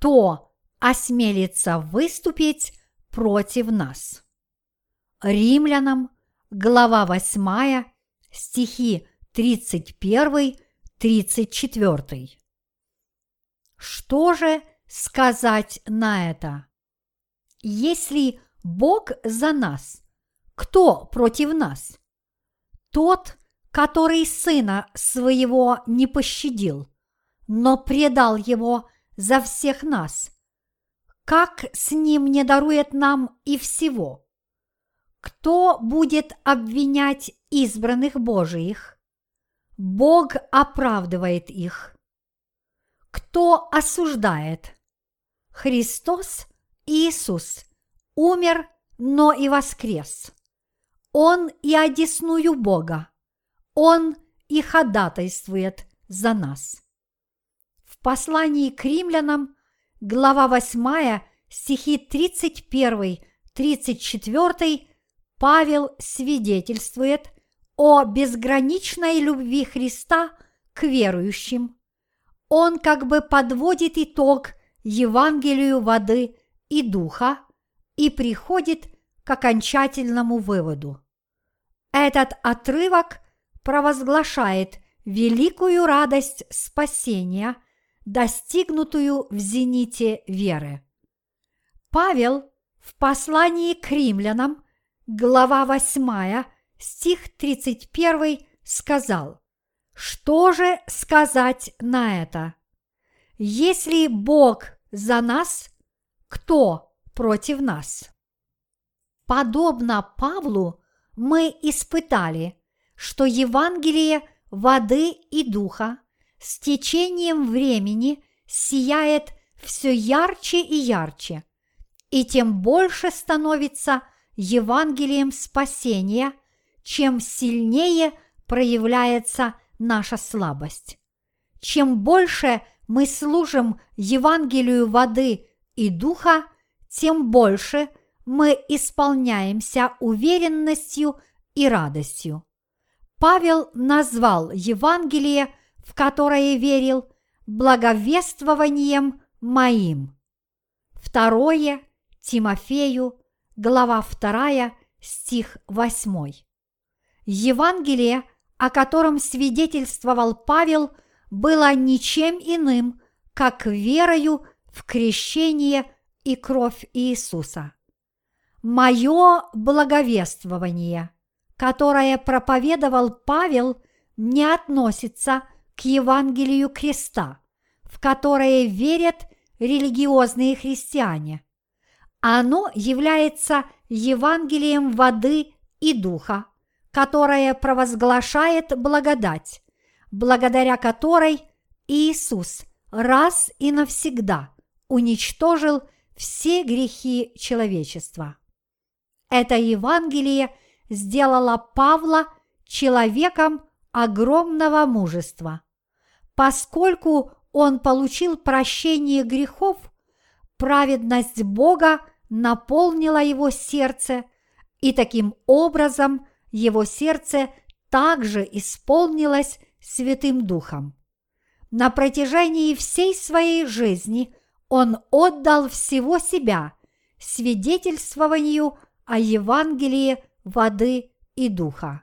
кто осмелится выступить против нас. Римлянам, глава 8, стихи 31-34. Что же сказать на это? Если Бог за нас, кто против нас? Тот, который сына своего не пощадил, но предал его за всех нас. Как с ним не дарует нам и всего? Кто будет обвинять избранных Божиих? Бог оправдывает их. Кто осуждает? Христос Иисус умер, но и воскрес. Он и одесную Бога. Он и ходатайствует за нас. Послании к римлянам, глава 8, стихи 31-34, Павел свидетельствует о безграничной любви Христа к верующим. Он как бы подводит итог Евангелию воды и духа и приходит к окончательному выводу. Этот отрывок провозглашает великую радость спасения, достигнутую в зените веры. Павел в послании к римлянам, глава 8, стих 31 сказал, что же сказать на это? Если Бог за нас, кто против нас? Подобно Павлу мы испытали, что Евангелие воды и духа с течением времени сияет все ярче и ярче, и тем больше становится Евангелием спасения, чем сильнее проявляется наша слабость. Чем больше мы служим Евангелию воды и духа, тем больше мы исполняемся уверенностью и радостью. Павел назвал Евангелие, в которое верил, благовествованием моим. Второе Тимофею, глава 2, стих 8. Евангелие, о котором свидетельствовал Павел, было ничем иным, как верою в крещение и кровь Иисуса. Мое благовествование – которое проповедовал Павел, не относится к Евангелию креста, в которое верят религиозные христиане. Оно является Евангелием воды и духа, которое провозглашает благодать, благодаря которой Иисус раз и навсегда уничтожил все грехи человечества. Это Евангелие – сделала Павла человеком огромного мужества. Поскольку он получил прощение грехов, праведность Бога наполнила его сердце, и таким образом его сердце также исполнилось Святым Духом. На протяжении всей своей жизни он отдал всего себя свидетельствованию о Евангелии воды и духа.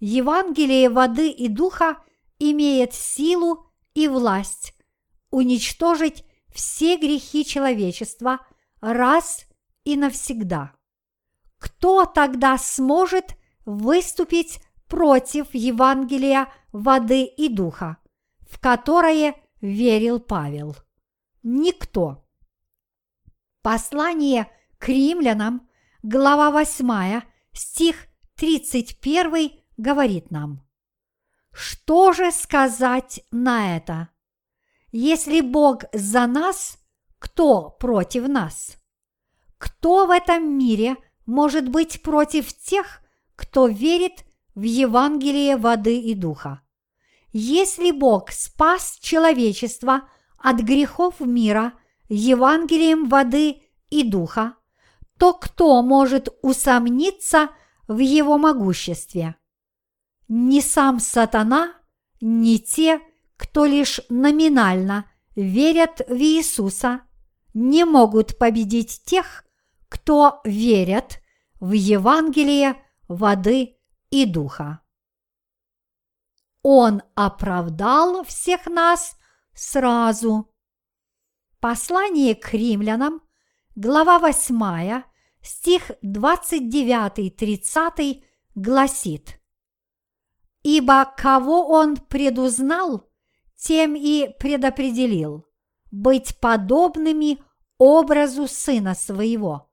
Евангелие воды и духа имеет силу и власть уничтожить все грехи человечества раз и навсегда. Кто тогда сможет выступить против Евангелия воды и духа, в которое верил Павел? Никто. Послание к римлянам, глава 8, стих 31 говорит нам, что же сказать на это? Если Бог за нас, кто против нас? Кто в этом мире может быть против тех, кто верит в Евангелие воды и духа? Если Бог спас человечество от грехов мира Евангелием воды и духа, то кто может усомниться в его могуществе? Ни сам сатана, ни те, кто лишь номинально верят в Иисуса, не могут победить тех, кто верят в Евангелие воды и духа. Он оправдал всех нас сразу. Послание к римлянам, глава 8, стих 29-30 гласит «Ибо кого он предузнал, тем и предопределил быть подобными образу сына своего,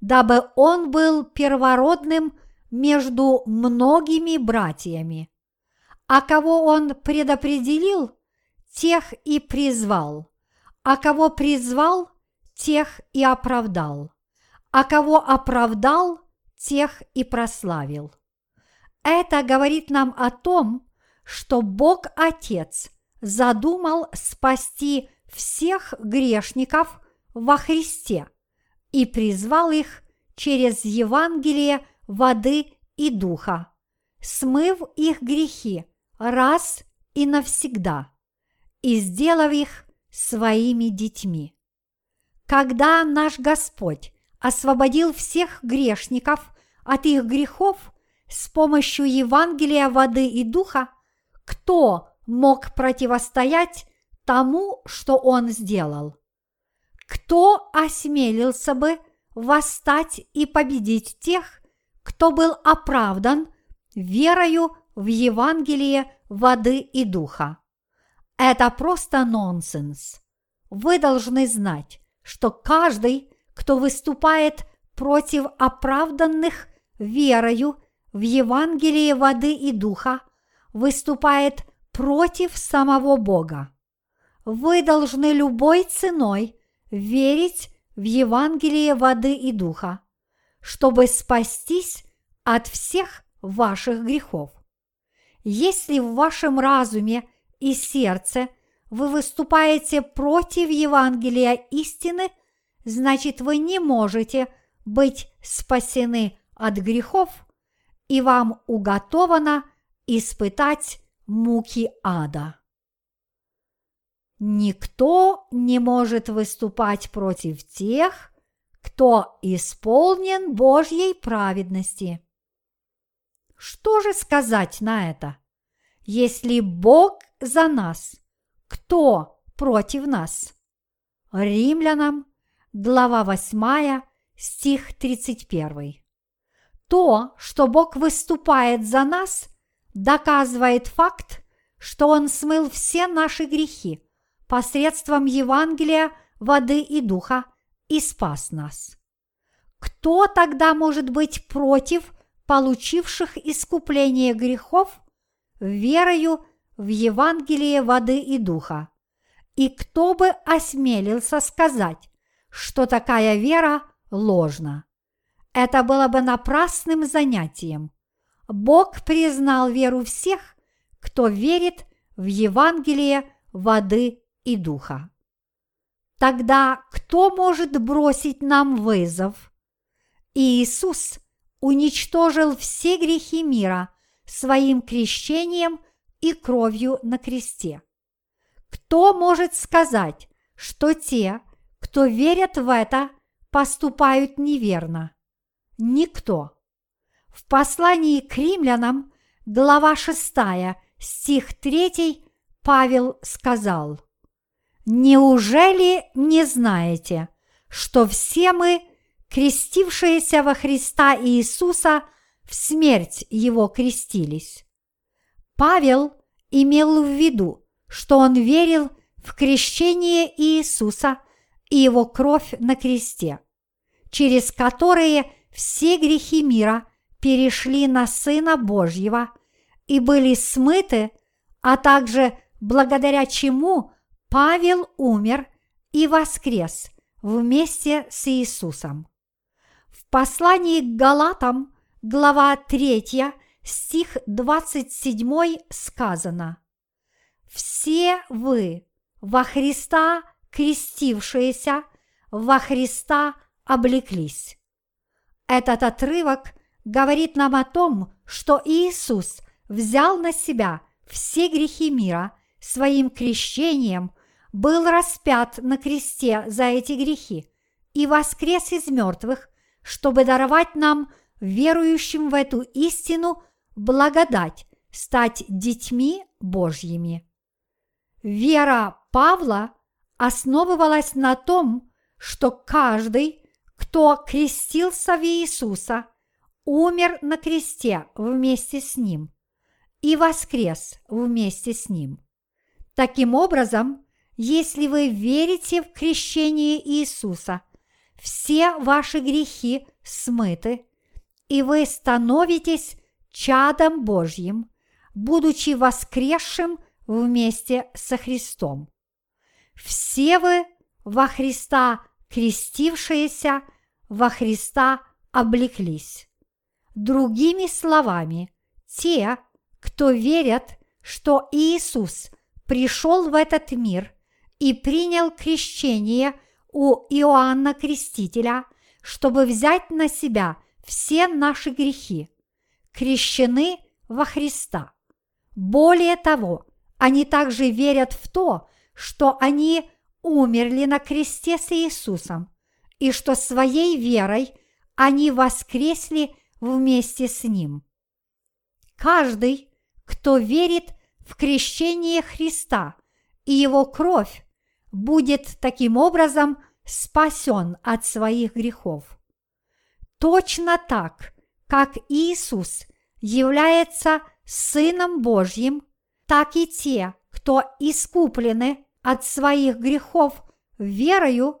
дабы он был первородным между многими братьями. А кого он предопределил, тех и призвал, а кого призвал, тех и оправдал, а кого оправдал, тех и прославил. Это говорит нам о том, что Бог Отец задумал спасти всех грешников во Христе и призвал их через Евангелие воды и духа, смыв их грехи раз и навсегда и сделав их своими детьми. Когда наш Господь освободил всех грешников от их грехов с помощью Евангелия воды и духа, кто мог противостоять тому, что Он сделал? Кто осмелился бы восстать и победить тех, кто был оправдан верою в Евангелие воды и духа? Это просто нонсенс. Вы должны знать, что каждый, кто выступает против оправданных верою в Евангелие воды и духа, выступает против самого Бога. Вы должны любой ценой верить в Евангелие воды и духа, чтобы спастись от всех ваших грехов. Если в вашем разуме и сердце вы выступаете против Евангелия истины, значит вы не можете быть спасены от грехов, и вам уготовано испытать муки ада. Никто не может выступать против тех, кто исполнен Божьей праведности. Что же сказать на это? Если Бог за нас, кто против нас? Римлянам, глава 8, стих 31. То, что Бог выступает за нас, доказывает факт, что Он смыл все наши грехи посредством Евангелия, воды и духа и спас нас. Кто тогда может быть против получивших искупление грехов верою в Евангелие воды и духа. И кто бы осмелился сказать, что такая вера ложна? Это было бы напрасным занятием. Бог признал веру всех, кто верит в Евангелие воды и духа. Тогда кто может бросить нам вызов? Иисус уничтожил все грехи мира своим крещением и кровью на кресте. Кто может сказать, что те, кто верят в это, поступают неверно? Никто. В послании к римлянам, глава 6, стих 3, Павел сказал, «Неужели не знаете, что все мы, крестившиеся во Христа Иисуса, в смерть Его крестились?» Павел имел в виду, что он верил в крещение Иисуса и его кровь на кресте, через которые все грехи мира перешли на Сына Божьего и были смыты, а также благодаря чему Павел умер и воскрес вместе с Иисусом. В послании к Галатам, глава 3, стих 27 сказано «Все вы, во Христа крестившиеся, во Христа облеклись». Этот отрывок говорит нам о том, что Иисус взял на себя все грехи мира своим крещением был распят на кресте за эти грехи и воскрес из мертвых, чтобы даровать нам, верующим в эту истину, благодать стать детьми Божьими. Вера Павла основывалась на том, что каждый, кто крестился в Иисуса, умер на кресте вместе с Ним и воскрес вместе с Ним. Таким образом, если вы верите в крещение Иисуса, все ваши грехи смыты, и вы становитесь чадом Божьим, будучи воскресшим вместе со Христом. Все вы во Христа крестившиеся, во Христа облеклись. Другими словами, те, кто верят, что Иисус пришел в этот мир и принял крещение у Иоанна Крестителя, чтобы взять на себя все наши грехи, крещены во Христа. Более того, они также верят в то, что они умерли на кресте с Иисусом, и что своей верой они воскресли вместе с Ним. Каждый, кто верит в крещение Христа и Его кровь, будет таким образом спасен от своих грехов. Точно так, как Иисус является Сыном Божьим, так и те, кто искуплены от своих грехов верою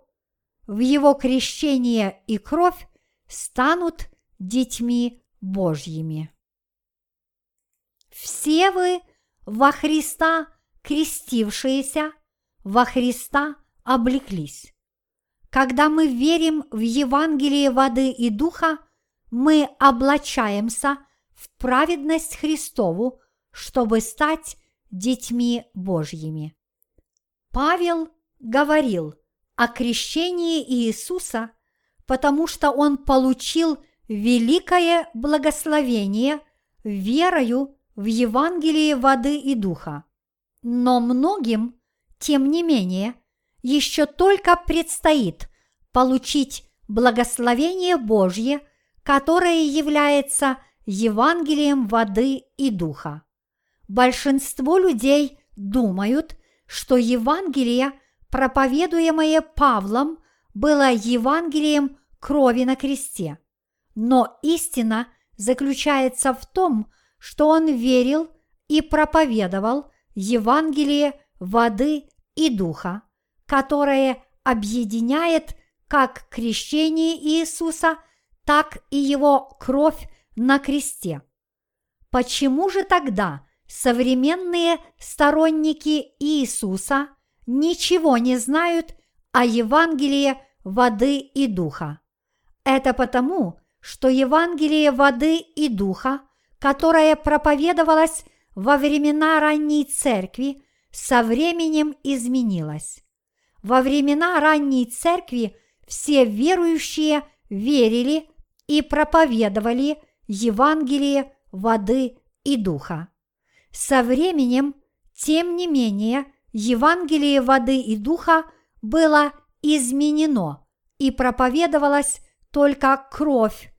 в Его крещение и кровь, станут детьми Божьими. Все вы во Христа крестившиеся, во Христа облеклись. Когда мы верим в Евангелие воды и духа, мы облачаемся в праведность Христову, чтобы стать детьми Божьими. Павел говорил о крещении Иисуса, потому что он получил великое благословение верою в Евангелие воды и духа. Но многим, тем не менее, еще только предстоит получить благословение Божье, которое является Евангелием воды и духа. Большинство людей думают, что Евангелие, проповедуемое Павлом, было Евангелием крови на кресте. Но истина заключается в том, что он верил и проповедовал Евангелие воды и духа, которое объединяет как крещение Иисуса, так и его кровь на кресте. Почему же тогда современные сторонники Иисуса ничего не знают о Евангелии воды и духа. Это потому, что Евангелие воды и духа, которое проповедовалось во времена ранней церкви, со временем изменилось. Во времена ранней церкви все верующие верили и проповедовали Евангелие воды и духа. Со временем, тем не менее, Евангелие воды и духа было изменено и проповедовалась только кровь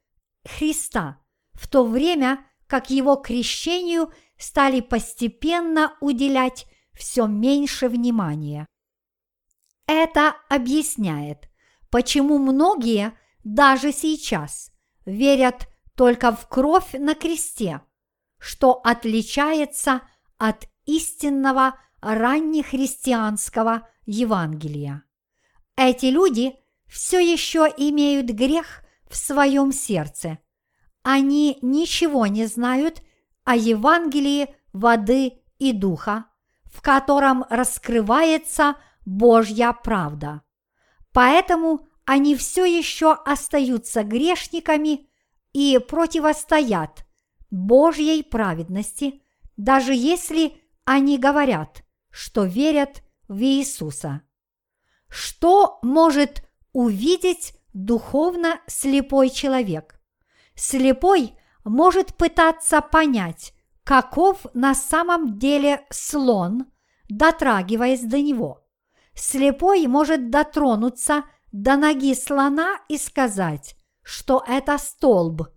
Христа, в то время как его крещению стали постепенно уделять все меньше внимания. Это объясняет, почему многие даже сейчас верят только в кровь на кресте – что отличается от истинного раннехристианского Евангелия. Эти люди все еще имеют грех в своем сердце. Они ничего не знают о Евангелии воды и духа, в котором раскрывается Божья правда. Поэтому они все еще остаются грешниками и противостоят Божьей праведности, даже если они говорят, что верят в Иисуса. Что может увидеть духовно слепой человек? Слепой может пытаться понять, каков на самом деле слон, дотрагиваясь до него. слепой может дотронуться до ноги слона и сказать, что это столб,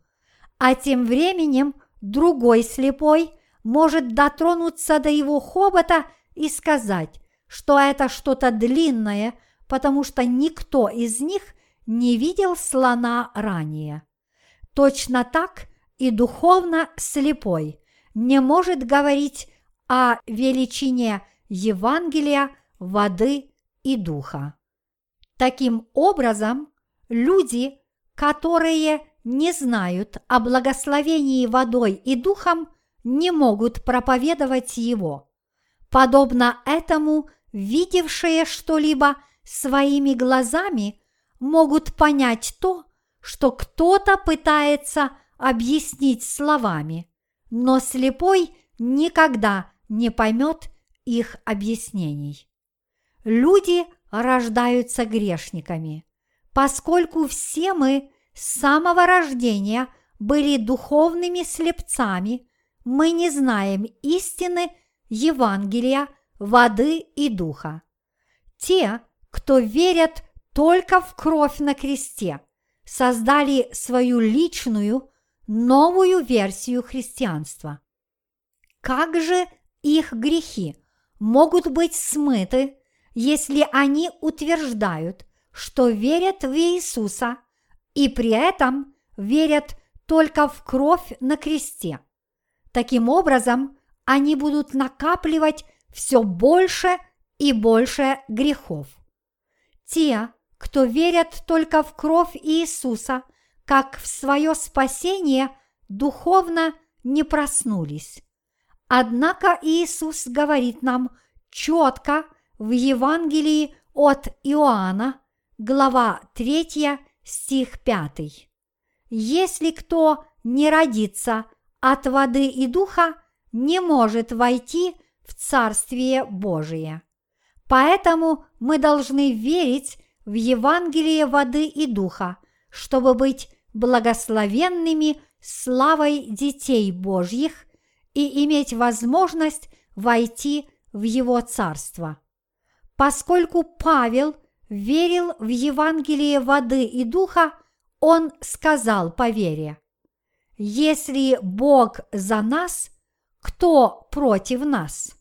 а тем временем другой слепой может дотронуться до его хобота и сказать, что это что-то длинное, потому что никто из них не видел слона ранее. Точно так и духовно слепой не может говорить о величине Евангелия, воды и духа. Таким образом, люди, которые не знают о благословении водой и духом, не могут проповедовать его. Подобно этому, видевшие что-либо своими глазами могут понять то, что кто-то пытается объяснить словами, но слепой никогда не поймет их объяснений. Люди рождаются грешниками, поскольку все мы с самого рождения были духовными слепцами, мы не знаем истины Евангелия, воды и духа. Те, кто верят только в кровь на кресте, создали свою личную, новую версию христианства. Как же их грехи могут быть смыты, если они утверждают, что верят в Иисуса и при этом верят только в кровь на кресте? Таким образом, они будут накапливать все больше и больше грехов. Те, кто верят только в кровь Иисуса, как в свое спасение, духовно не проснулись. Однако Иисус говорит нам четко в Евангелии от Иоанна, глава 3, стих 5. Если кто не родится от воды и духа, не может войти в Царствие Божие. Поэтому мы должны верить в Евангелие воды и духа, чтобы быть благословенными славой детей Божьих и иметь возможность войти в Его Царство. Поскольку Павел верил в Евангелие воды и духа, он сказал по вере, «Если Бог за нас, кто против нас?»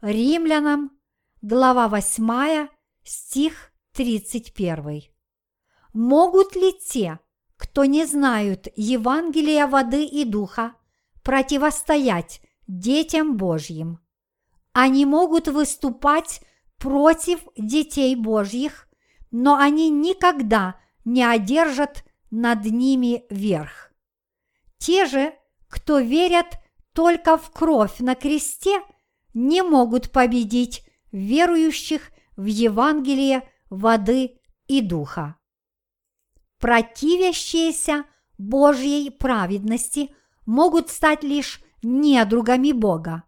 Римлянам, глава 8, стих 31. Могут ли те, кто не знают Евангелия воды и духа, противостоять детям Божьим? Они могут выступать против детей Божьих, но они никогда не одержат над ними верх. Те же, кто верят только в кровь на кресте, не могут победить верующих в Евангелие воды и духа. Противящиеся Божьей праведности могут стать лишь недругами Бога,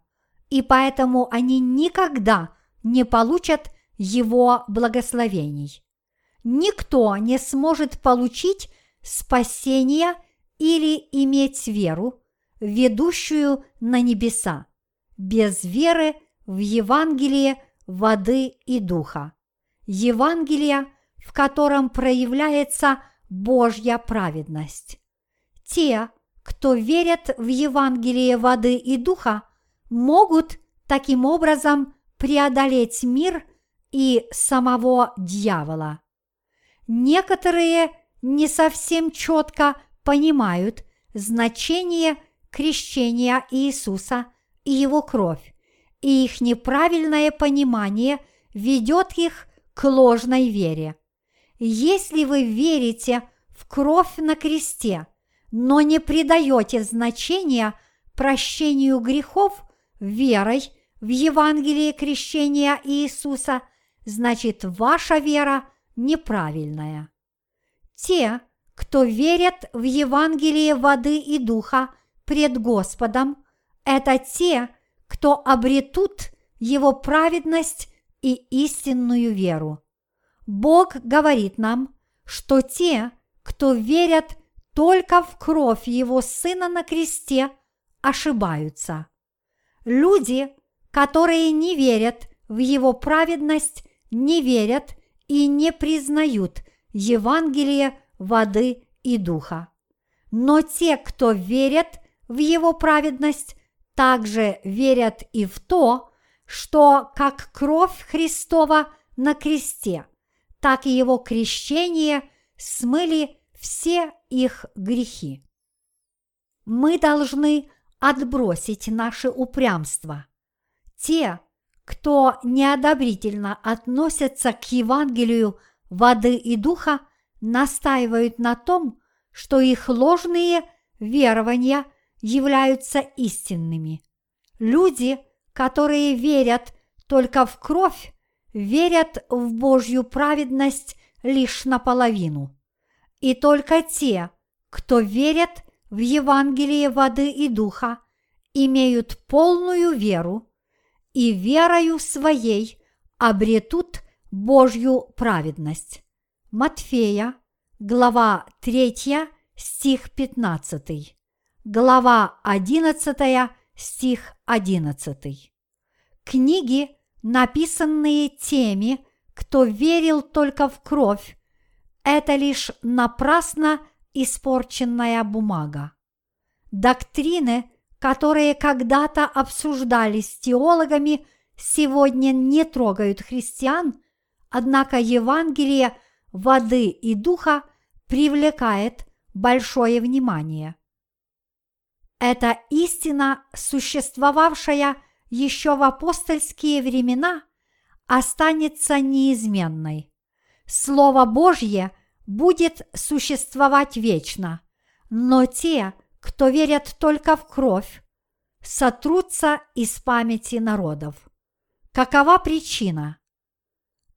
и поэтому они никогда не получат Его благословений. Никто не сможет получить спасение или иметь веру, ведущую на небеса, без веры в Евангелие воды и духа. Евангелие, в котором проявляется Божья праведность. Те, кто верят в Евангелие воды и духа, могут таким образом преодолеть мир и самого дьявола. Некоторые не совсем четко понимают значение крещения Иисуса и его кровь, и их неправильное понимание ведет их к ложной вере. Если вы верите в кровь на кресте, но не придаете значения прощению грехов верой в Евангелие крещения Иисуса, значит ваша вера неправильная. Те, кто верят в Евангелие воды и духа пред Господом, это те, кто обретут Его праведность и истинную веру. Бог говорит нам, что те, кто верят только в кровь Его Сына на кресте, ошибаются. Люди, которые не верят в Его праведность, не верят и не признают Евангелие воды и духа. Но те, кто верят в его праведность, также верят и в то, что как кровь Христова на кресте, так и его крещение смыли все их грехи. Мы должны отбросить наше упрямство. Те, кто неодобрительно относятся к Евангелию воды и духа, настаивают на том, что их ложные верования являются истинными. Люди, которые верят только в кровь, верят в Божью праведность лишь наполовину. И только те, кто верят в Евангелие воды и духа, имеют полную веру и верою своей обретут Божью праведность. Матфея, глава 3, стих 15, глава 11, стих 11. Книги, написанные теми, кто верил только в кровь, это лишь напрасно испорченная бумага. Доктрины, которые когда-то обсуждались теологами, сегодня не трогают христиан, однако Евангелие воды и духа привлекает большое внимание. Это истина, существовавшая еще в апостольские времена, останется неизменной. Слово Божье будет существовать вечно, но те, кто верят только в кровь, сотрутся из памяти народов. Какова причина?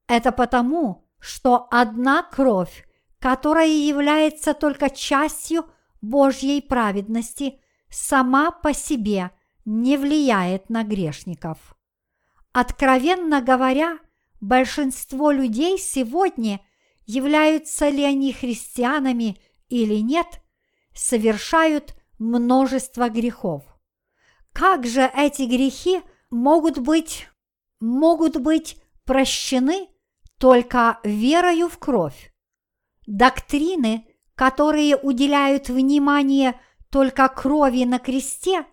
Это потому, что одна кровь, которая является только частью Божьей праведности, сама по себе не влияет на грешников. Откровенно говоря, большинство людей сегодня, являются ли они христианами или нет, совершают множество грехов. Как же эти грехи могут быть, могут быть прощены только верою в кровь? Доктрины, которые уделяют внимание только крови на кресте,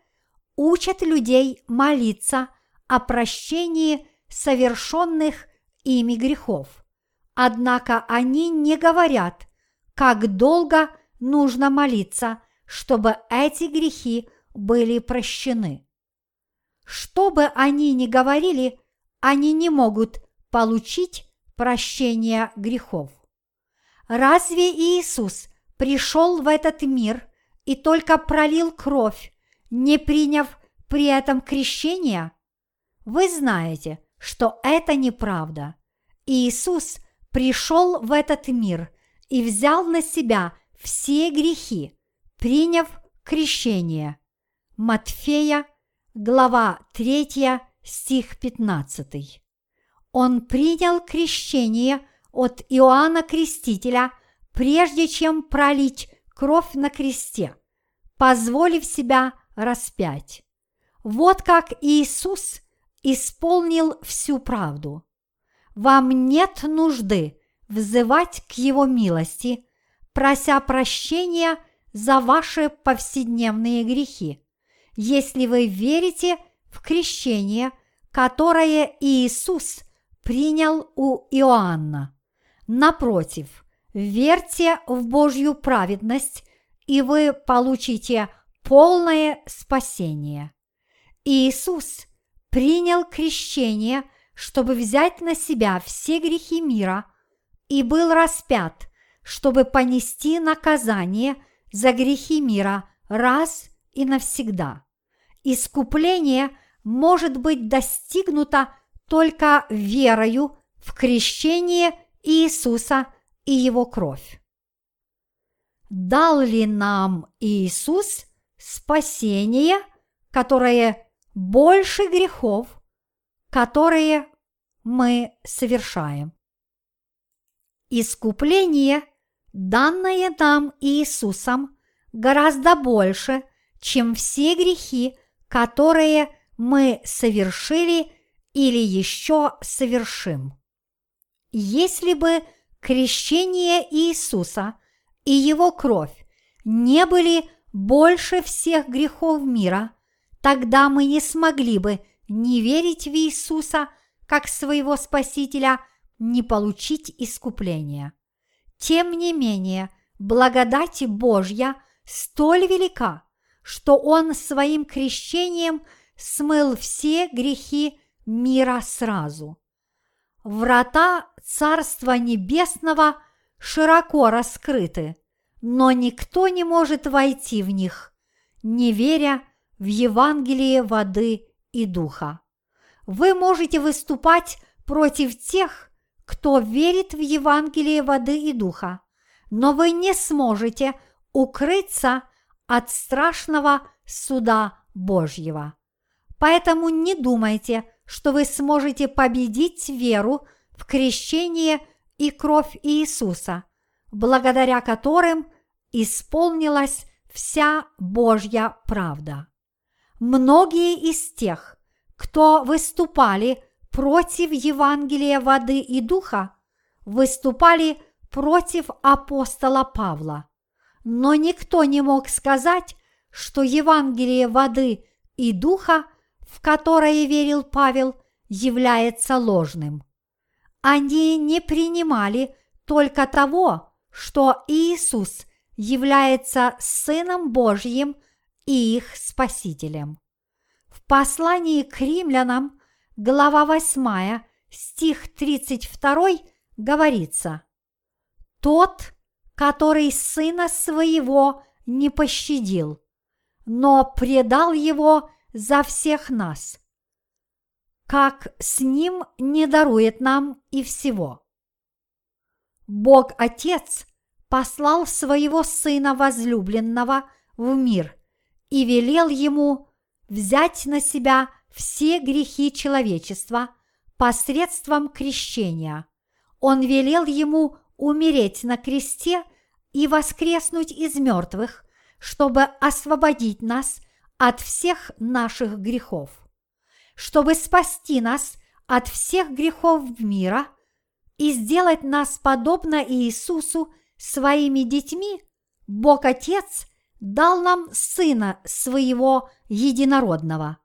учат людей молиться о прощении совершенных ими грехов. Однако они не говорят, как долго нужно молиться, чтобы эти грехи были прощены. Что бы они ни говорили, они не могут получить прощение грехов. Разве Иисус пришел в этот мир и только пролил кровь, не приняв при этом крещения? Вы знаете, что это неправда. Иисус пришел в этот мир и взял на себя все грехи, приняв крещение. Матфея, глава 3, стих 15. Он принял крещение от Иоанна Крестителя, прежде чем пролить кровь на кресте, позволив себя распять. Вот как Иисус исполнил всю правду. Вам нет нужды взывать к Его милости, прося прощения за ваши повседневные грехи, если вы верите в крещение, которое Иисус принял у Иоанна. Напротив, верьте в Божью праведность, и вы получите полное спасение. Иисус принял крещение, чтобы взять на себя все грехи мира, и был распят, чтобы понести наказание за грехи мира раз и навсегда. Искупление может быть достигнуто только верою в крещение Иисуса и Его кровь. Дал ли нам Иисус спасение, которое больше грехов, которые мы совершаем? Искупление, данное нам Иисусом, гораздо больше, чем все грехи, которые мы совершили или еще совершим. Если бы крещение Иисуса и его кровь не были больше всех грехов мира, тогда мы не смогли бы не верить в Иисуса как своего Спасителя, не получить искупления. Тем не менее, благодать Божья столь велика, что Он своим крещением смыл все грехи мира сразу. Врата Царства Небесного широко раскрыты, но никто не может войти в них, не веря в Евангелие воды и духа. Вы можете выступать против тех, кто верит в Евангелие воды и духа, но вы не сможете укрыться от страшного суда Божьего. Поэтому не думайте, что вы сможете победить веру в крещение и кровь Иисуса, благодаря которым исполнилась вся Божья правда. Многие из тех, кто выступали против Евангелия воды и духа, выступали против апостола Павла. Но никто не мог сказать, что Евангелие воды и духа – в которое верил Павел, является ложным. Они не принимали только того, что Иисус является Сыном Божьим и их Спасителем. В послании к римлянам, глава 8, стих 32 говорится «Тот, который Сына Своего не пощадил, но предал Его за всех нас, как с Ним не дарует нам и всего. Бог Отец послал своего Сына возлюбленного в мир и велел Ему взять на себя все грехи человечества посредством крещения. Он велел Ему умереть на кресте и воскреснуть из мертвых, чтобы освободить нас от всех наших грехов. Чтобы спасти нас от всех грехов мира и сделать нас подобно Иисусу своими детьми, Бог Отец дал нам Сына Своего Единородного,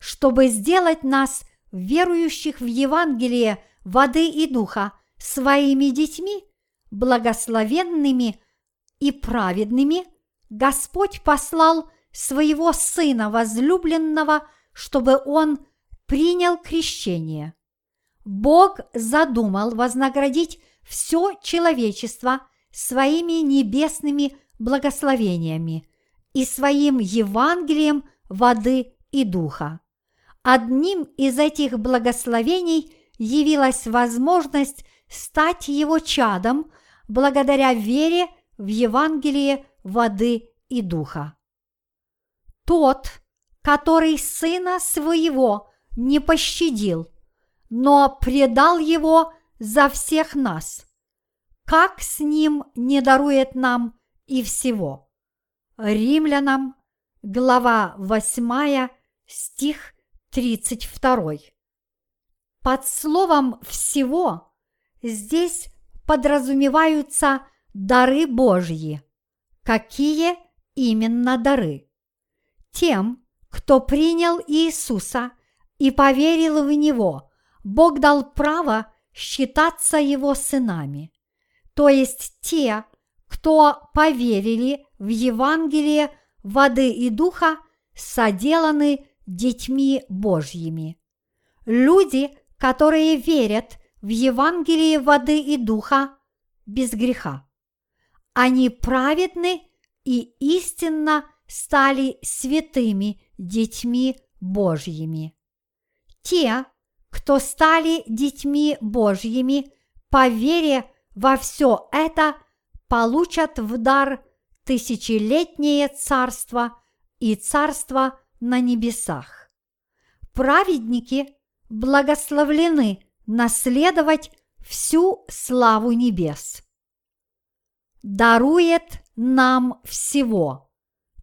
чтобы сделать нас, верующих в Евангелие воды и духа, своими детьми, благословенными и праведными, Господь послал своего сына возлюбленного, чтобы он принял крещение. Бог задумал вознаградить все человечество своими небесными благословениями и своим Евангелием воды и духа. Одним из этих благословений явилась возможность стать его чадом благодаря вере в Евангелие воды и духа. Тот, который сына своего не пощадил, но предал его за всех нас, как с ним не дарует нам и всего? Римлянам, глава 8, стих 32. Под словом «всего» здесь подразумеваются дары Божьи. Какие именно дары? Тем, кто принял Иисуса и поверил в Него, Бог дал право считаться Его сынами. То есть те, кто поверили в Евангелие воды и духа, соделаны детьми Божьими. Люди, которые верят в Евангелие воды и духа, без греха. Они праведны и истинно стали святыми детьми Божьими. Те, кто стали детьми Божьими по вере во все это, получат в дар тысячелетнее царство и царство на небесах. Праведники благословлены наследовать всю славу небес. Дарует нам всего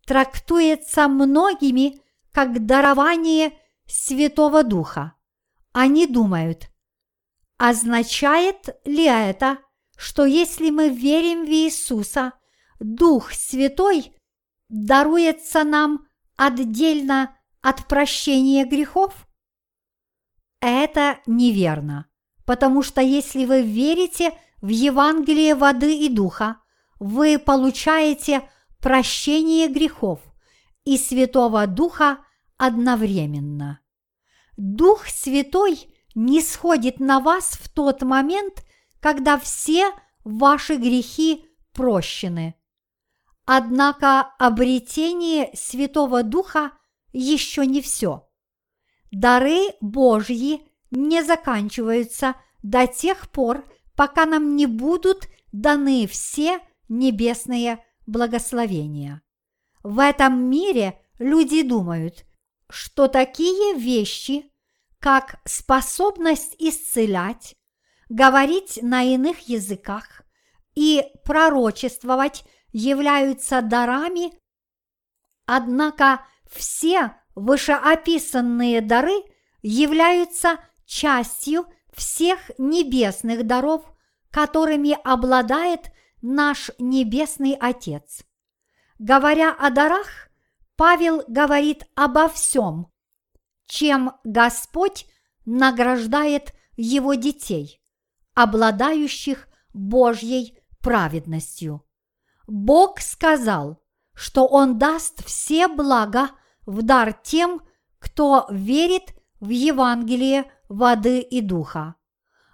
трактуется многими как дарование Святого Духа. Они думают, Означает ли это, что если мы верим в Иисуса, Дух Святой даруется нам отдельно от прощения грехов? Это неверно, потому что если вы верите в Евангелие воды и духа, вы получаете прощение грехов и Святого Духа одновременно. Дух Святой не сходит на вас в тот момент, когда все ваши грехи прощены. Однако обретение Святого Духа еще не все. Дары Божьи не заканчиваются до тех пор, пока нам не будут даны все небесные благословения. В этом мире люди думают, что такие вещи, как способность исцелять, говорить на иных языках и пророчествовать являются дарами, однако все вышеописанные дары являются частью всех небесных даров, которыми обладает наш Небесный Отец. Говоря о дарах, Павел говорит обо всем, чем Господь награждает его детей, обладающих Божьей праведностью. Бог сказал, что Он даст все блага в дар тем, кто верит в Евангелие воды и духа.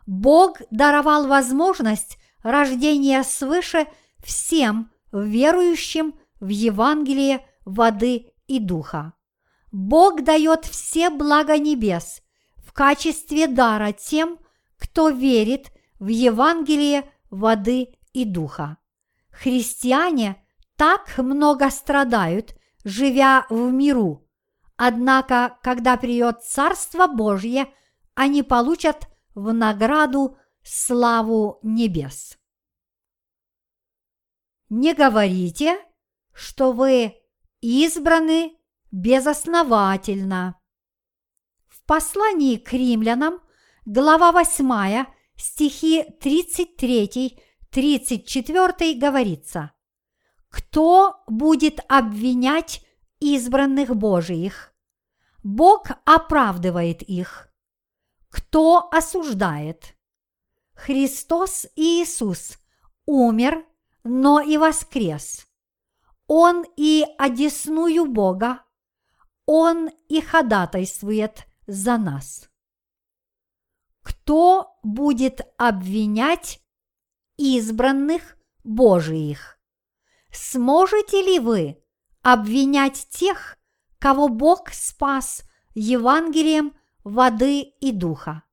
Бог даровал возможность рождения свыше всем верующим в Евангелие воды и духа. Бог дает все блага небес в качестве дара тем, кто верит в Евангелие воды и духа. Христиане так много страдают, живя в миру, однако, когда придет Царство Божье, они получат в награду славу небес. Не говорите, что вы избраны безосновательно. В послании к римлянам, глава 8, стихи 33-34 говорится «Кто будет обвинять избранных Божиих? Бог оправдывает их. Кто осуждает? Христос Иисус умер, но и воскрес. Он и одесную Бога, Он и ходатайствует за нас. Кто будет обвинять избранных Божиих? Сможете ли вы обвинять тех, кого Бог спас Евангелием воды и духа?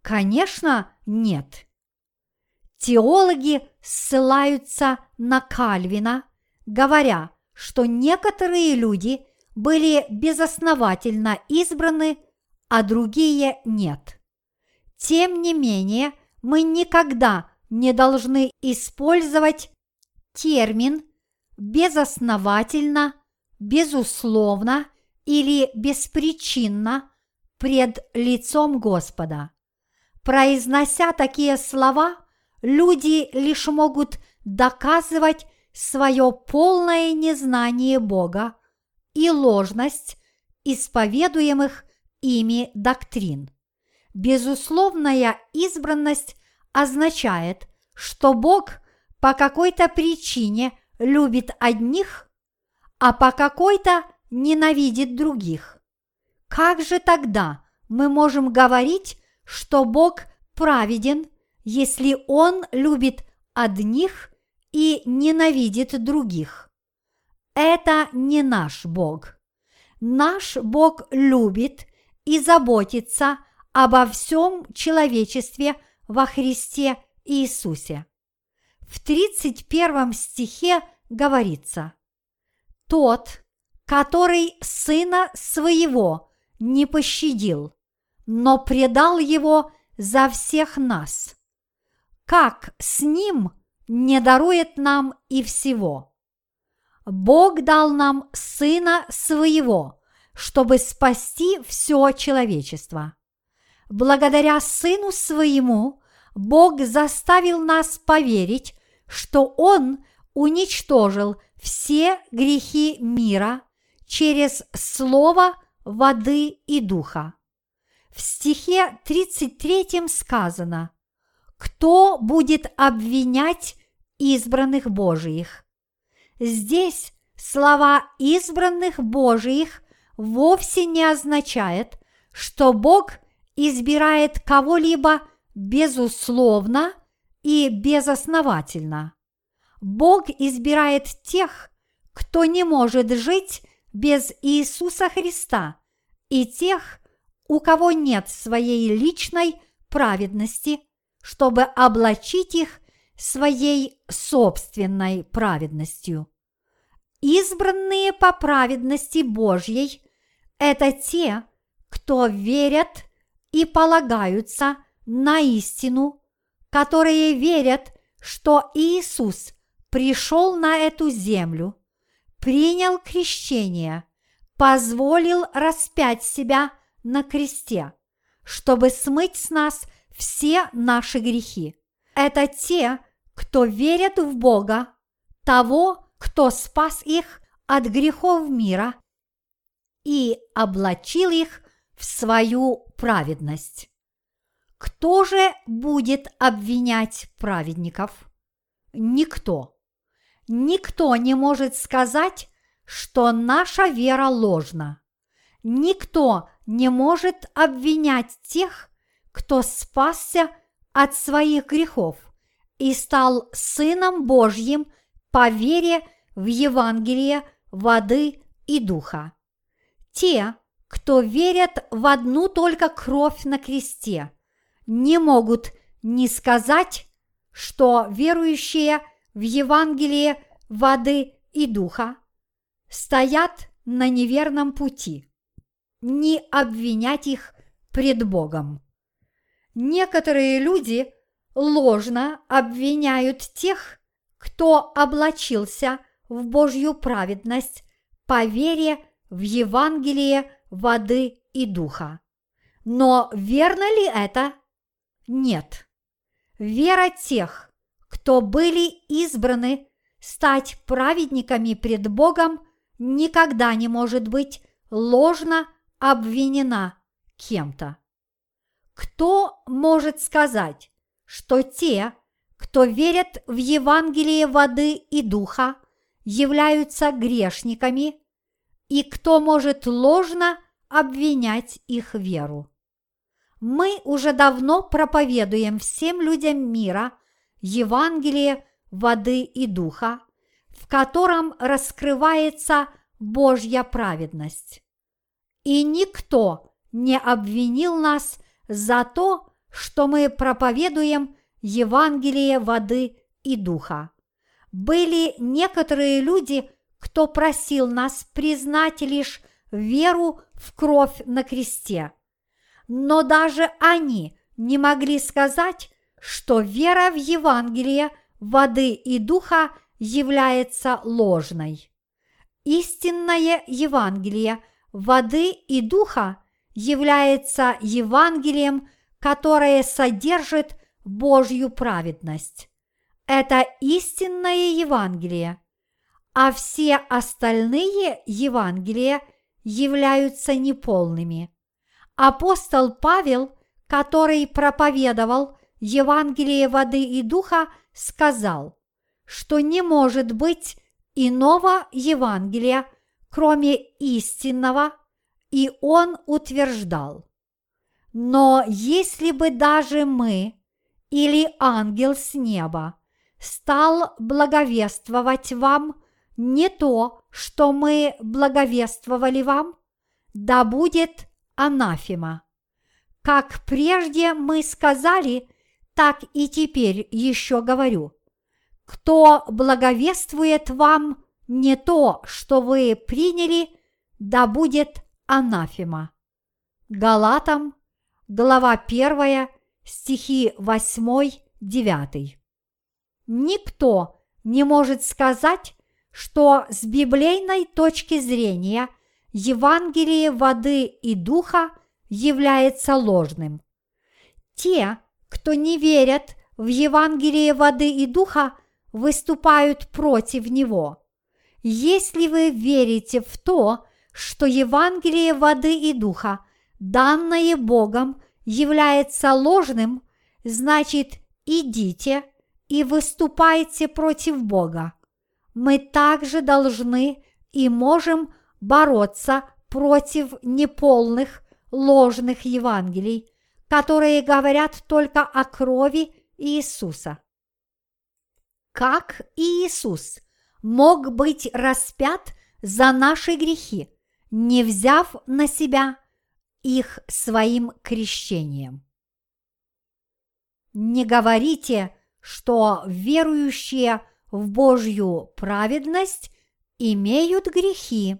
Конечно, нет. Теологи ссылаются на Кальвина, говоря, что некоторые люди были безосновательно избраны, а другие нет. Тем не менее, мы никогда не должны использовать термин безосновательно, безусловно или беспричинно пред лицом Господа. Произнося такие слова, люди лишь могут доказывать свое полное незнание Бога и ложность исповедуемых ими доктрин. Безусловная избранность означает, что Бог по какой-то причине любит одних, а по какой-то ненавидит других. Как же тогда мы можем говорить, что Бог праведен, если Он любит одних и ненавидит других? Это не наш Бог. Наш Бог любит и заботится обо всем человечестве во Христе Иисусе. В 31 стихе говорится «Тот, который сына своего не пощадил, но предал его за всех нас, как с ним не дарует нам и всего? Бог дал нам сына своего, чтобы спасти все человечество. Благодаря Сыну Своему Бог заставил нас поверить, что Он уничтожил все грехи мира через Слово воды и духа. В стихе 33 сказано «Кто будет обвинять избранных Божиих?» Здесь слова избранных Божиих вовсе не означает, что Бог избирает кого-либо безусловно и безосновательно. Бог избирает тех, кто не может жить без Иисуса Христа, и тех, у кого нет своей личной праведности, чтобы облачить их своей собственной праведностью. Избранные по праведности Божьей – это те, кто верят и полагаются на истину, которые верят, что Иисус пришел на эту землю, принял крещение, позволил распять себя на кресте, чтобы смыть с нас все наши грехи. Это те, кто верят в Бога, того, кто спас их от грехов мира и облачил их в свою праведность. Кто же будет обвинять праведников? Никто. Никто не может сказать, что наша вера ложна. Никто не может обвинять тех, кто спасся от своих грехов и стал Сыном Божьим по вере в Евангелие воды и духа. Те, кто верят в одну только кровь на кресте, не могут не сказать, что верующие в Евангелие воды и духа стоят на неверном пути, не обвинять их пред Богом. Некоторые люди ложно обвиняют тех, кто облачился в Божью праведность по вере в Евангелие воды и духа. Но верно ли это? Нет. Вера тех, кто были избраны стать праведниками пред Богом, никогда не может быть ложно обвинена кем-то. Кто может сказать, что те, кто верят в Евангелие воды и духа, являются грешниками, и кто может ложно обвинять их веру? Мы уже давно проповедуем всем людям мира Евангелие воды и духа, в котором раскрывается Божья праведность. И никто не обвинил нас за то, что мы проповедуем Евангелие воды и духа. Были некоторые люди, кто просил нас признать лишь веру в кровь на кресте – но даже они не могли сказать, что вера в Евангелие воды и духа является ложной. Истинное Евангелие воды и духа является Евангелием, которое содержит Божью праведность. Это истинное Евангелие, а все остальные Евангелия являются неполными. Апостол Павел, который проповедовал Евангелие воды и духа, сказал, что не может быть иного Евангелия, кроме истинного, и он утверждал, но если бы даже мы или ангел с неба стал благовествовать вам не то, что мы благовествовали вам, да будет анафема. Как прежде мы сказали, так и теперь еще говорю. Кто благовествует вам не то, что вы приняли, да будет анафема. Галатам, глава 1, стихи 8-9. Никто не может сказать, что с библейной точки зрения – Евангелие воды и духа является ложным. те, кто не верят в Евангелие воды и духа, выступают против него. Если вы верите в то, что Евангелие воды и духа, данное Богом, является ложным, значит идите и выступайте против Бога. Мы также должны и можем бороться против неполных, ложных Евангелий, которые говорят только о крови Иисуса. Как Иисус мог быть распят за наши грехи, не взяв на себя их своим крещением? Не говорите, что верующие в Божью праведность имеют грехи.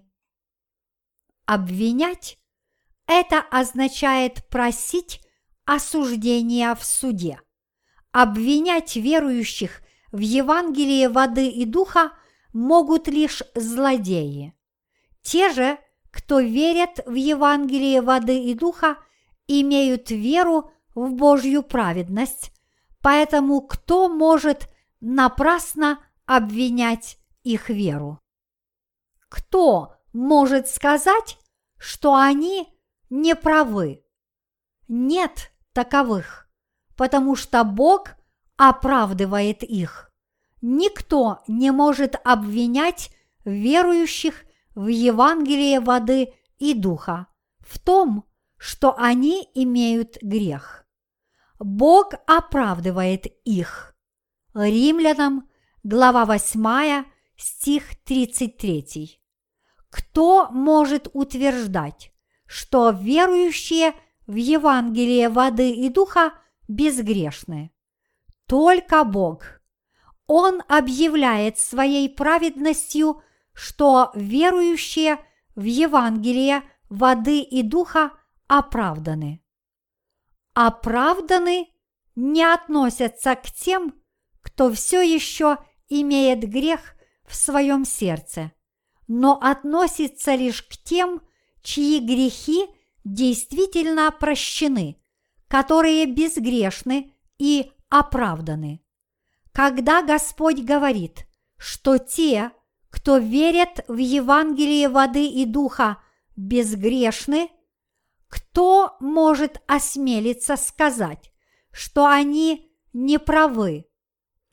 Обвинять – это означает просить осуждения в суде. Обвинять верующих в Евангелии воды и духа могут лишь злодеи. Те же, кто верят в Евангелие воды и духа, имеют веру в Божью праведность, поэтому кто может напрасно обвинять их веру? Кто может сказать, что они не правы? Нет таковых, потому что Бог оправдывает их. Никто не может обвинять верующих в Евангелие воды и духа в том, что они имеют грех. Бог оправдывает их. Римлянам, глава 8, стих 33. Кто может утверждать, что верующие в Евангелие воды и духа безгрешны? Только Бог. Он объявляет своей праведностью, что верующие в Евангелие воды и духа – оправданы. Оправданы не относятся к тем, кто все еще имеет грех в своем сердце, но относится лишь к тем, чьи грехи действительно прощены, которые безгрешны и оправданы. Когда Господь говорит, что те, кто верят в Евангелие воды и духа, безгрешны – кто может осмелиться сказать, что они не правы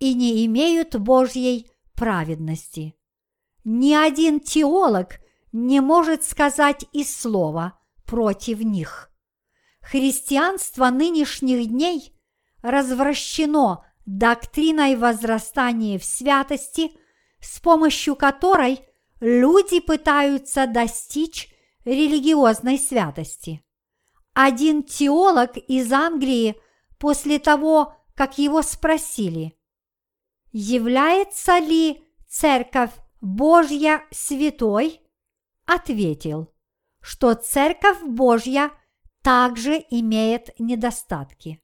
и не имеют Божьей праведности? Ни один теолог не может сказать и слова против них. Христианство нынешних дней развращено доктриной возрастания в святости, с помощью которой люди пытаются достичь религиозной святости. Один теолог из Англии после того, как его спросили, является ли Церковь Божья святой, ответил, что Церковь Божья также имеет недостатки.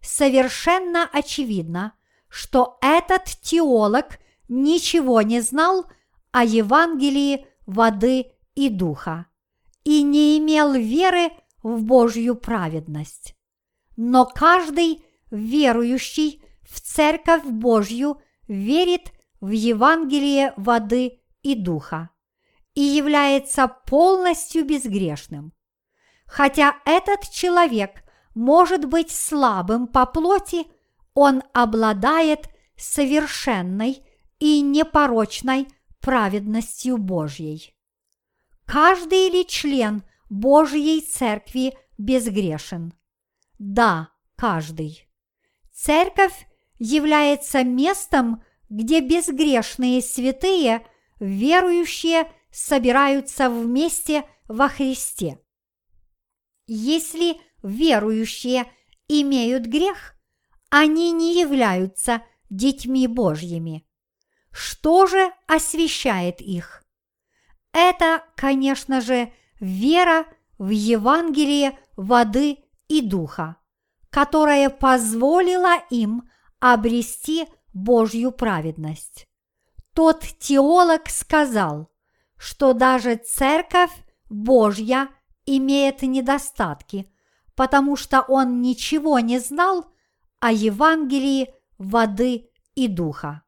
Совершенно очевидно, что этот теолог ничего не знал о Евангелии воды и духа и не имел веры в Божью праведность. Но каждый верующий в Церковь Божью верит в Евангелие воды и духа и является полностью безгрешным. Хотя этот человек может быть слабым по плоти, он обладает совершенной и непорочной праведностью Божьей. Каждый ли член Божьей Церкви безгрешен? Да, каждый. Церковь является местом, где безгрешные святые, верующие, собираются вместе во Христе. Если верующие имеют грех, они не являются детьми Божьими. Что же освящает их? Это, конечно же, вера в Евангелие воды и духа, которая позволила им обрести Божью праведность. Тот теолог сказал, что даже Церковь Божья имеет недостатки, потому что он ничего не знал о Евангелии воды и духа.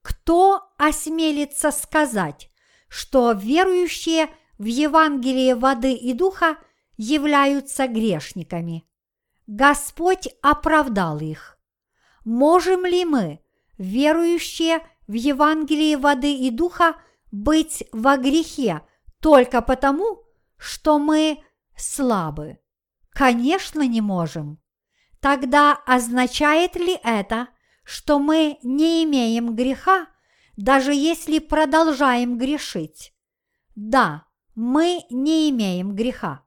Кто осмелится сказать, что верующие в Евангелие воды и духа являются грешниками? Господь оправдал их. Можем ли мы, верующие в Евангелие воды и духа, быть во грехе только потому, что мы слабы? Конечно, не можем. Тогда означает ли это, что мы не имеем греха, даже если продолжаем грешить? Да, мы не имеем греха.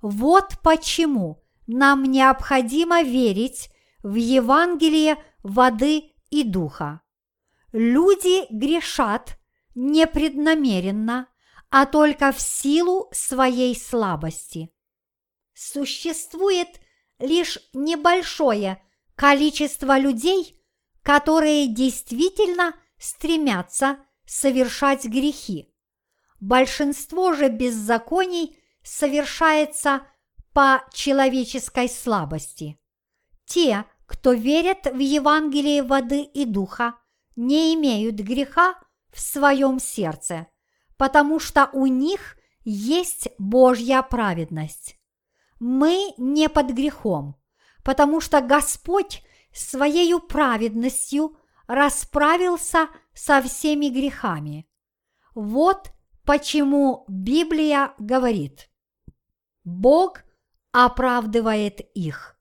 Вот почему нам необходимо верить в Евангелие воды и духа. Люди грешат непреднамеренно, а только в силу своей слабости. Существует лишь небольшое количество людей, которые действительно стремятся совершать грехи. Большинство же беззаконий совершается по человеческой слабости. Те, кто верят в Евангелие воды и духа, не имеют греха в своем сердце, потому что у них есть Божья праведность. Мы не под грехом, потому что Господь своей праведностью расправился со всеми грехами. Вот почему Библия говорит, Бог оправдывает их.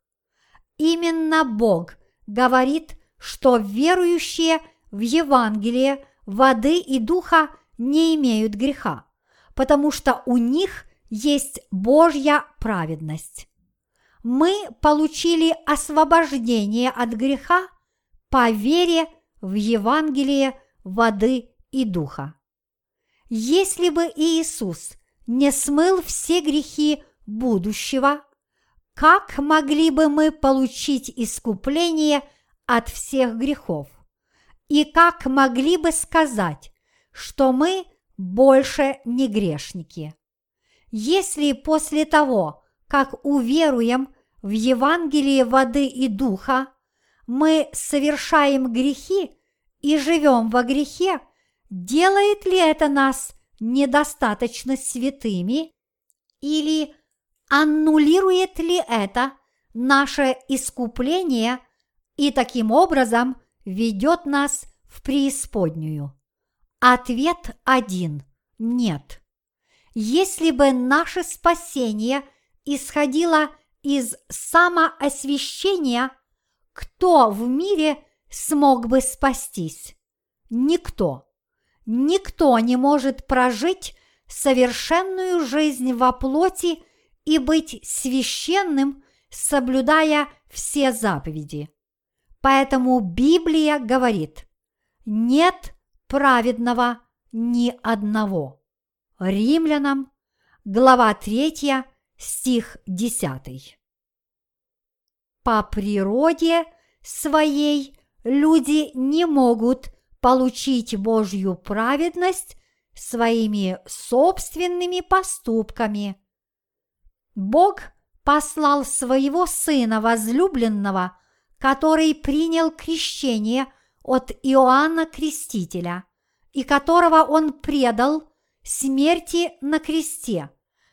Именно Бог говорит, что верующие в Евангелие воды и духа не имеют греха, потому что у них есть Божья праведность. Мы получили освобождение от греха по вере в Евангелие воды и духа. Если бы Иисус не смыл все грехи будущего, как могли бы мы получить искупление от всех грехов? И как могли бы сказать, что мы больше не грешники? Если после того, как уверуем в Евангелие воды и духа, мы совершаем грехи и живем во грехе, делает ли это нас недостаточно святыми или аннулирует ли это наше искупление и таким образом ведет нас в преисподнюю? Ответ один – нет. Если бы наше спасение исходило из самоосвящения, кто в мире смог бы спастись? Никто. Никто не может прожить совершенную жизнь во плоти и быть священным, соблюдая все заповеди. Поэтому Библия говорит, нет праведного ни одного. Римлянам, глава 3, стих 10. По природе своей люди не могут получить Божью праведность своими собственными поступками. Бог послал своего Сына возлюбленного, который принял крещение от Иоанна Крестителя и которого он предал смерти на кресте,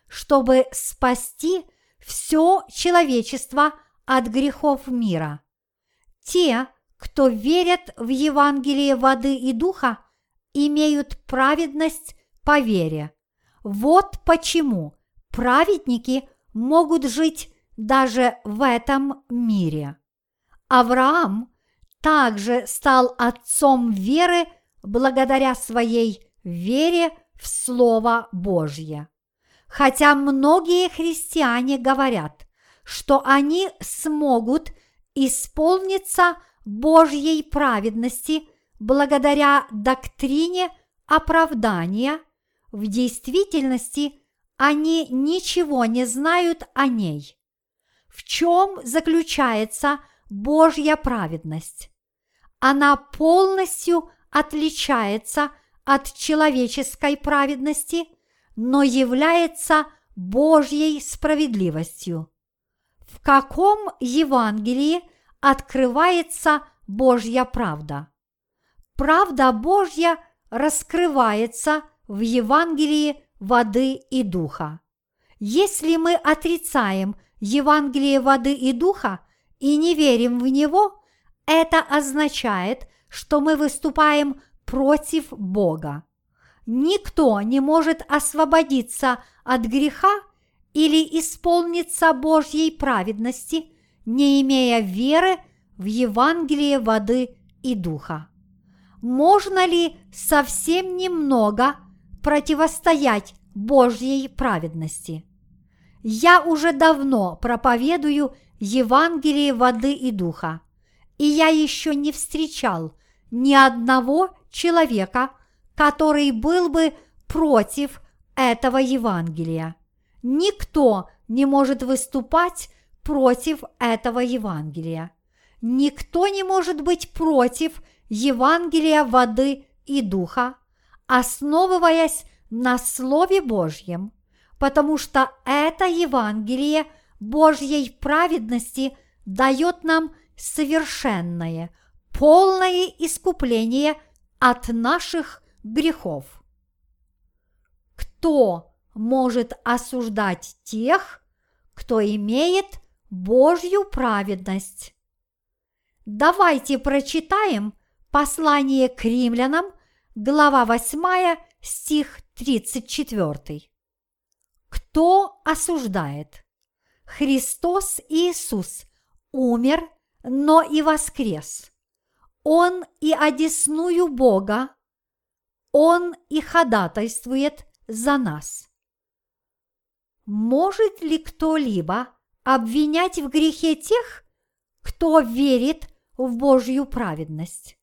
чтобы спасти все человечество от грехов мира. Те, кто верят в Евангелие воды и духа, имеют праведность по вере. Вот почему праведники могут жить даже в этом мире. Авраам также стал отцом веры благодаря своей вере в Слово Божье. Хотя многие христиане говорят, что они смогут исполниться Божьей праведности благодаря доктрине оправдания, в действительности они ничего не знают о ней. В чем заключается Божья праведность? Она полностью отличается от человеческой праведности, но является Божьей справедливостью. в каком Евангелии открывается Божья правда. Правда Божья раскрывается в Евангелии воды и духа. Если мы отрицаем Евангелие воды и духа и не верим в него, это означает, что мы выступаем против Бога. Никто не может освободиться от греха или исполниться Божьей праведности, не имея веры в Евангелие воды и духа. Можно ли совсем немного противостоять Божьей праведности? Я уже давно проповедую Евангелие воды и духа, и я еще не встречал ни одного человека, который был бы против этого Евангелия. Никто не может выступать против этого Евангелия. Никто не может быть против Евангелия воды и духа, основываясь на Слове Божьем, потому что это Евангелие Божьей праведности дает нам совершенное, полное искупление от наших грехов. Кто может осуждать тех, кто имеет Божью праведность? Давайте прочитаем послание к римлянам, глава 8, стих 34. Кто осуждает? Христос Иисус умер, но и воскрес. Он и одесную Бога, Он и ходатайствует за нас. Может ли кто-либо обвинять в грехе тех, кто верит в Божью праведность?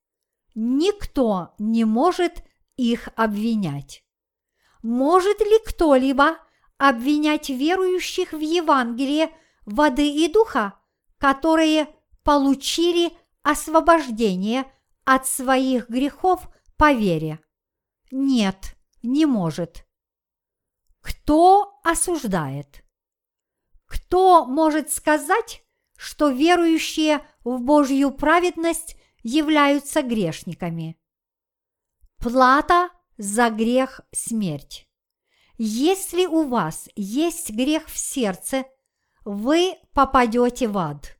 Никто не может их обвинять. Может ли кто-либо обвинять верующих в Евангелие воды и духа, которые получили освобождение от своих грехов по вере? Нет, не может. Кто осуждает? Кто может сказать, что верующие в Божью праведность являются грешниками? Плата за грех – смерть. Если у вас есть грех в сердце, вы попадете в ад.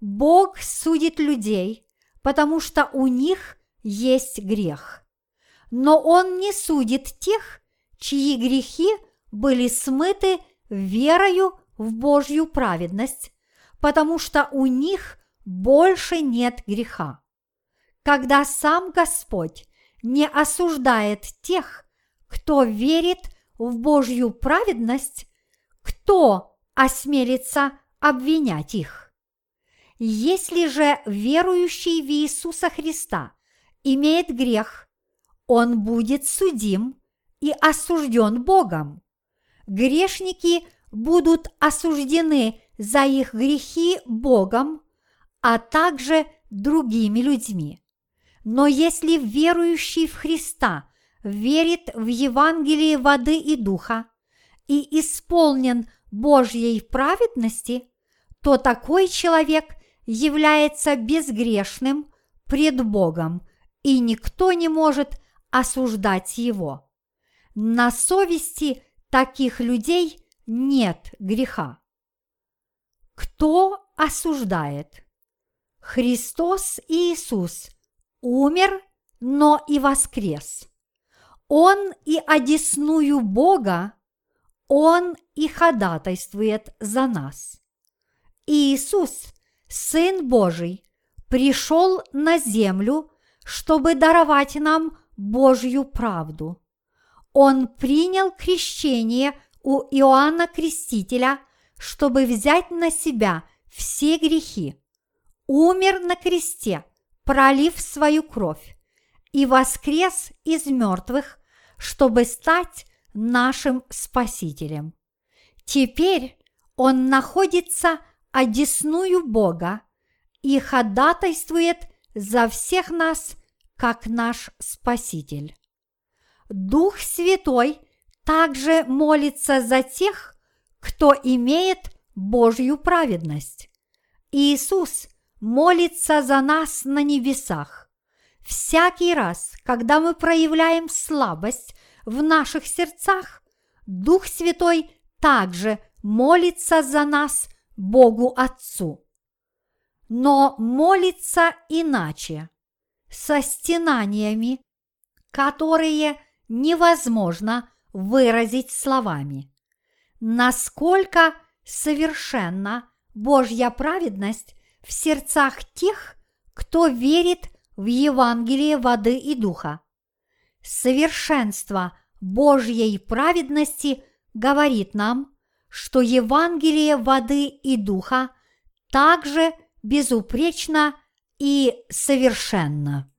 Бог судит людей, потому что у них есть грех. Но Он не судит тех, чьи грехи были смыты верою в Божью праведность, потому что у них больше нет греха. Когда сам Господь не осуждает тех, кто верит в Божью праведность, кто осмелится обвинять их? Если же верующий в Иисуса Христа имеет грех, он будет судим и осужден Богом. Грешники будут осуждены за их грехи Богом, а также другими людьми. Но если верующий в Христа верит в Евангелие воды и духа и исполнен Божьей праведности, то такой человек является безгрешным пред Богом, и никто не может осуждать его. На совести таких людей нет греха. Кто осуждает? Христос Иисус – умер, но и воскрес. Он и одесную Бога, Он и ходатайствует за нас. Иисус, Сын Божий, пришел на землю, чтобы даровать нам Божью правду. Он принял крещение у Иоанна Крестителя, чтобы взять на себя все грехи, умер на кресте – пролив свою кровь, и воскрес из мертвых, чтобы стать нашим Спасителем. Теперь Он находится одесную Бога и ходатайствует за всех нас, как наш Спаситель. Дух Святой также молится за тех, кто имеет Божью праведность. Иисус молится за нас на небесах. Всякий раз, когда мы проявляем слабость в наших сердцах, Дух Святой также молится за нас Богу Отцу. Но молится иначе, со стенаниями, которые невозможно выразить словами. Насколько совершенна Божья праведность в сердцах тех, кто верит в Евангелие воды и духа. Совершенство Божьей праведности говорит нам, что Евангелие воды и духа также безупречно и совершенно.